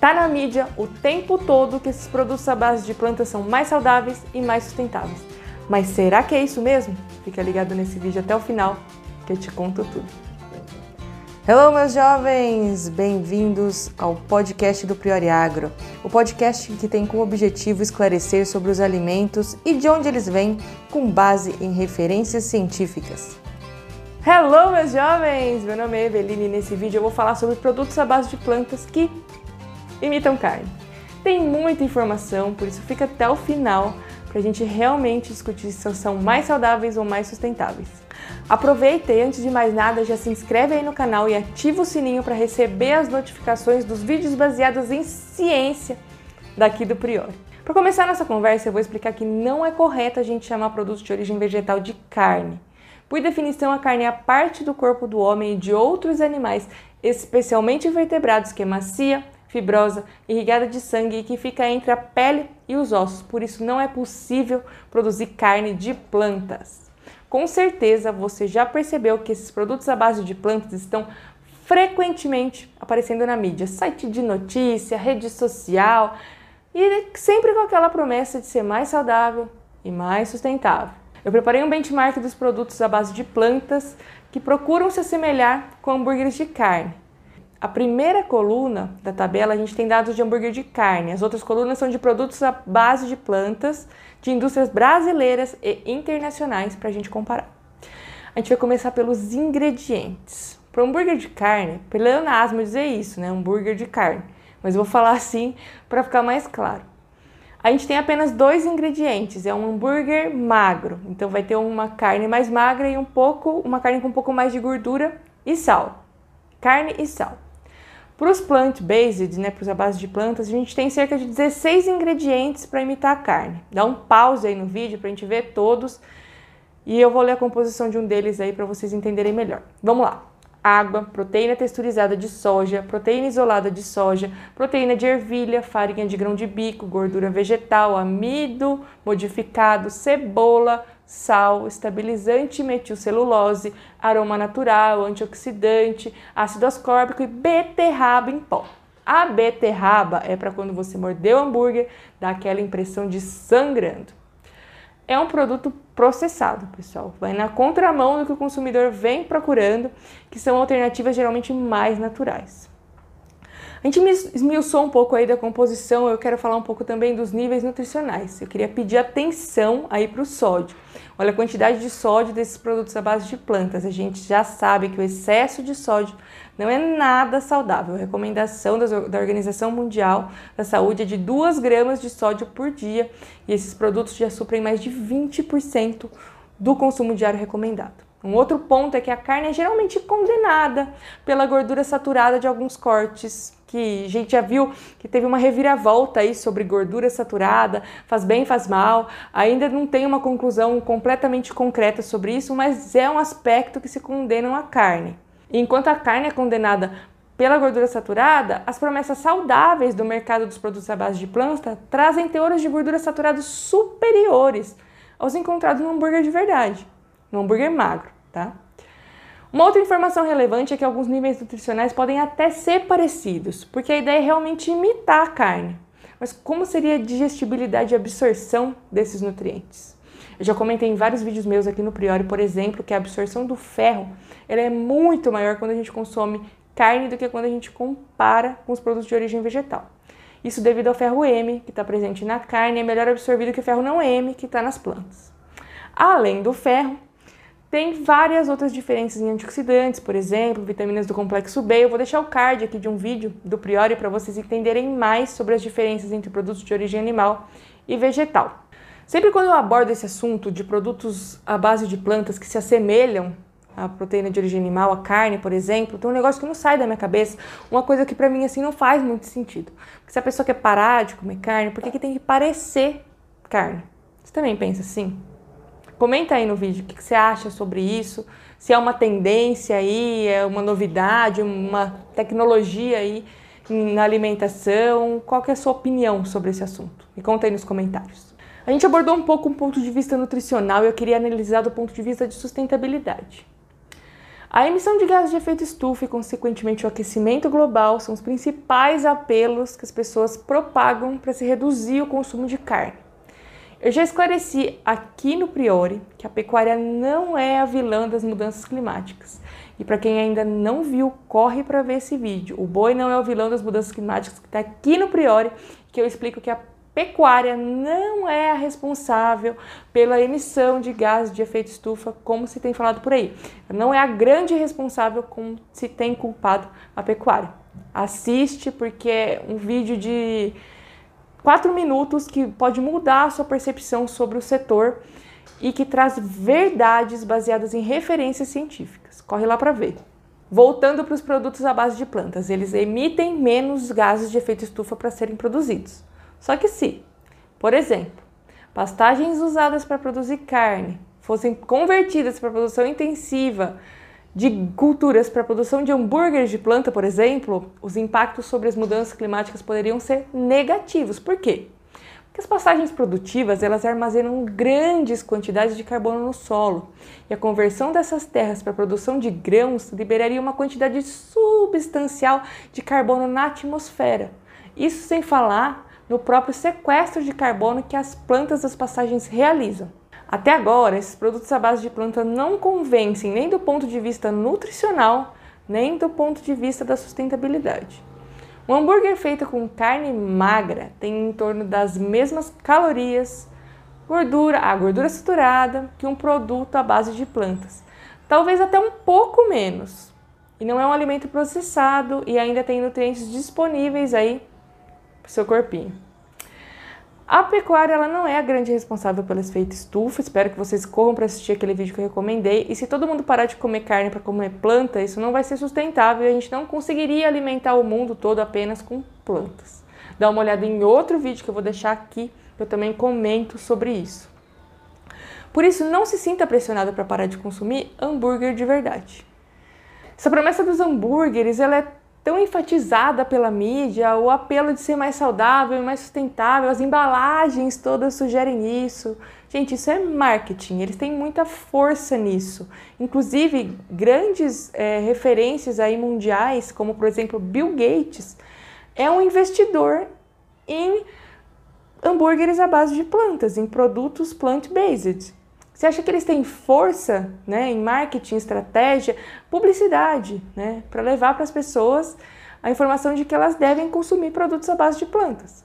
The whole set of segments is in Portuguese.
Tá na mídia o tempo todo que esses produtos à base de plantas são mais saudáveis e mais sustentáveis. Mas será que é isso mesmo? Fica ligado nesse vídeo até o final que eu te conto tudo. Hello, meus jovens! Bem-vindos ao podcast do Priori Agro, o podcast que tem como objetivo esclarecer sobre os alimentos e de onde eles vêm com base em referências científicas. Hello, meus jovens! Meu nome é Eveline e nesse vídeo eu vou falar sobre produtos à base de plantas que imitam carne. Tem muita informação, por isso fica até o final para a gente realmente discutir se são mais saudáveis ou mais sustentáveis. Aproveita e antes de mais nada já se inscreve aí no canal e ativa o sininho para receber as notificações dos vídeos baseados em ciência daqui do Priori. Para começar nossa conversa, eu vou explicar que não é correto a gente chamar produtos de origem vegetal de carne. Por definição, a carne é a parte do corpo do homem e de outros animais, especialmente invertebrados, que é macia, fibrosa, irrigada de sangue e que fica entre a pele e os ossos. Por isso, não é possível produzir carne de plantas. Com certeza você já percebeu que esses produtos à base de plantas estão frequentemente aparecendo na mídia, site de notícia, rede social e sempre com aquela promessa de ser mais saudável e mais sustentável. Eu preparei um benchmark dos produtos à base de plantas que procuram se assemelhar com hambúrgueres de carne. A primeira coluna da tabela a gente tem dados de hambúrguer de carne, as outras colunas são de produtos à base de plantas de indústrias brasileiras e internacionais para a gente comparar. A gente vai começar pelos ingredientes. Para hambúrguer de carne, pleonasmo dizer isso, né? Hambúrguer de carne. Mas vou falar assim para ficar mais claro. A gente tem apenas dois ingredientes, é um hambúrguer magro. Então vai ter uma carne mais magra e um pouco, uma carne com um pouco mais de gordura e sal. Carne e sal. Para os plant-based, né, para os à base de plantas, a gente tem cerca de 16 ingredientes para imitar a carne. Dá um pause aí no vídeo para a gente ver todos e eu vou ler a composição de um deles aí para vocês entenderem melhor. Vamos lá. Água, proteína texturizada de soja, proteína isolada de soja, proteína de ervilha, farinha de grão de bico, gordura vegetal, amido modificado, cebola, sal, estabilizante metilcelulose, aroma natural, antioxidante, ácido ascórbico e beterraba em pó. A beterraba é para quando você mordeu o hambúrguer, dá aquela impressão de sangrando. É um produto processado, pessoal. Vai na contramão do que o consumidor vem procurando, que são alternativas geralmente mais naturais. A gente esmiuçou um pouco aí da composição, eu quero falar um pouco também dos níveis nutricionais. Eu queria pedir atenção aí para o sódio. Olha a quantidade de sódio desses produtos à base de plantas. A gente já sabe que o excesso de sódio não é nada saudável. A recomendação da Organização Mundial da Saúde é de 2 gramas de sódio por dia e esses produtos já suprem mais de 20% do consumo diário recomendado. Um outro ponto é que a carne é geralmente condenada pela gordura saturada de alguns cortes, que a gente já viu que teve uma reviravolta aí sobre gordura saturada, faz bem, faz mal. Ainda não tem uma conclusão completamente concreta sobre isso, mas é um aspecto que se condenam a carne. enquanto a carne é condenada pela gordura saturada, as promessas saudáveis do mercado dos produtos à base de planta trazem teores de gordura saturada superiores aos encontrados no hambúrguer de verdade no hambúrguer magro, tá? Uma outra informação relevante é que alguns níveis nutricionais podem até ser parecidos, porque a ideia é realmente imitar a carne. Mas como seria a digestibilidade e absorção desses nutrientes? Eu já comentei em vários vídeos meus aqui no Priori, por exemplo, que a absorção do ferro ela é muito maior quando a gente consome carne do que quando a gente compara com os produtos de origem vegetal. Isso devido ao ferro M, que está presente na carne, é melhor absorvido que o ferro não M, que está nas plantas. Além do ferro, tem várias outras diferenças em antioxidantes, por exemplo, vitaminas do complexo B. Eu vou deixar o card aqui de um vídeo do Priori para vocês entenderem mais sobre as diferenças entre produtos de origem animal e vegetal. Sempre quando eu abordo esse assunto de produtos à base de plantas que se assemelham à proteína de origem animal, a carne, por exemplo, tem um negócio que não sai da minha cabeça, uma coisa que para mim assim não faz muito sentido. Porque se a pessoa quer parar de comer carne, por que, que tem que parecer carne? Você também pensa assim? Comenta aí no vídeo o que você acha sobre isso, se é uma tendência aí, é uma novidade, uma tecnologia aí na alimentação, qual é a sua opinião sobre esse assunto? Me conta aí nos comentários. A gente abordou um pouco um ponto de vista nutricional e eu queria analisar do ponto de vista de sustentabilidade. A emissão de gases de efeito estufa e, consequentemente, o aquecimento global são os principais apelos que as pessoas propagam para se reduzir o consumo de carne. Eu já esclareci aqui no Priori que a pecuária não é a vilã das mudanças climáticas. E para quem ainda não viu, corre para ver esse vídeo. O boi não é o vilão das mudanças climáticas que está aqui no Priori, que eu explico que a pecuária não é a responsável pela emissão de gases de efeito estufa, como se tem falado por aí. Não é a grande responsável como se tem culpado a pecuária. Assiste porque é um vídeo de quatro minutos que pode mudar a sua percepção sobre o setor e que traz verdades baseadas em referências científicas. Corre lá para ver. Voltando para os produtos à base de plantas, eles emitem menos gases de efeito estufa para serem produzidos. Só que se, por exemplo, pastagens usadas para produzir carne fossem convertidas para produção intensiva de culturas para a produção de hambúrgueres de planta, por exemplo, os impactos sobre as mudanças climáticas poderiam ser negativos. Por quê? Porque as passagens produtivas elas armazenam grandes quantidades de carbono no solo e a conversão dessas terras para a produção de grãos liberaria uma quantidade substancial de carbono na atmosfera. Isso sem falar no próprio sequestro de carbono que as plantas das passagens realizam. Até agora, esses produtos à base de planta não convencem nem do ponto de vista nutricional, nem do ponto de vista da sustentabilidade. Um hambúrguer feito com carne magra tem em torno das mesmas calorias, gordura, a gordura saturada que um produto à base de plantas. Talvez até um pouco menos. E não é um alimento processado e ainda tem nutrientes disponíveis aí para o seu corpinho. A pecuária ela não é a grande responsável pelo efeito estufa. Espero que vocês corram para assistir aquele vídeo que eu recomendei. E se todo mundo parar de comer carne para comer planta, isso não vai ser sustentável e a gente não conseguiria alimentar o mundo todo apenas com plantas. Dá uma olhada em outro vídeo que eu vou deixar aqui, que eu também comento sobre isso. Por isso, não se sinta pressionado para parar de consumir hambúrguer de verdade. Essa promessa dos hambúrgueres ela é tão enfatizada pela mídia, o apelo de ser mais saudável e mais sustentável, as embalagens todas sugerem isso. Gente, isso é marketing, eles têm muita força nisso. Inclusive, grandes é, referências aí mundiais, como por exemplo Bill Gates, é um investidor em hambúrgueres à base de plantas, em produtos plant-based. Você acha que eles têm força né, em marketing, estratégia, publicidade, né, para levar para as pessoas a informação de que elas devem consumir produtos à base de plantas?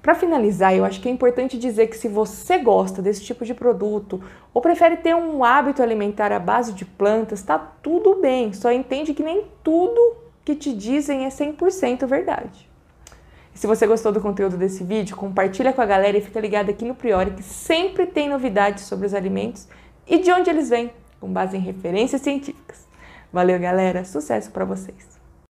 Para finalizar, eu acho que é importante dizer que se você gosta desse tipo de produto ou prefere ter um hábito alimentar à base de plantas, está tudo bem, só entende que nem tudo que te dizem é 100% verdade. Se você gostou do conteúdo desse vídeo, compartilha com a galera e fica ligado aqui no Priori que sempre tem novidades sobre os alimentos e de onde eles vêm, com base em referências científicas. Valeu, galera. Sucesso para vocês.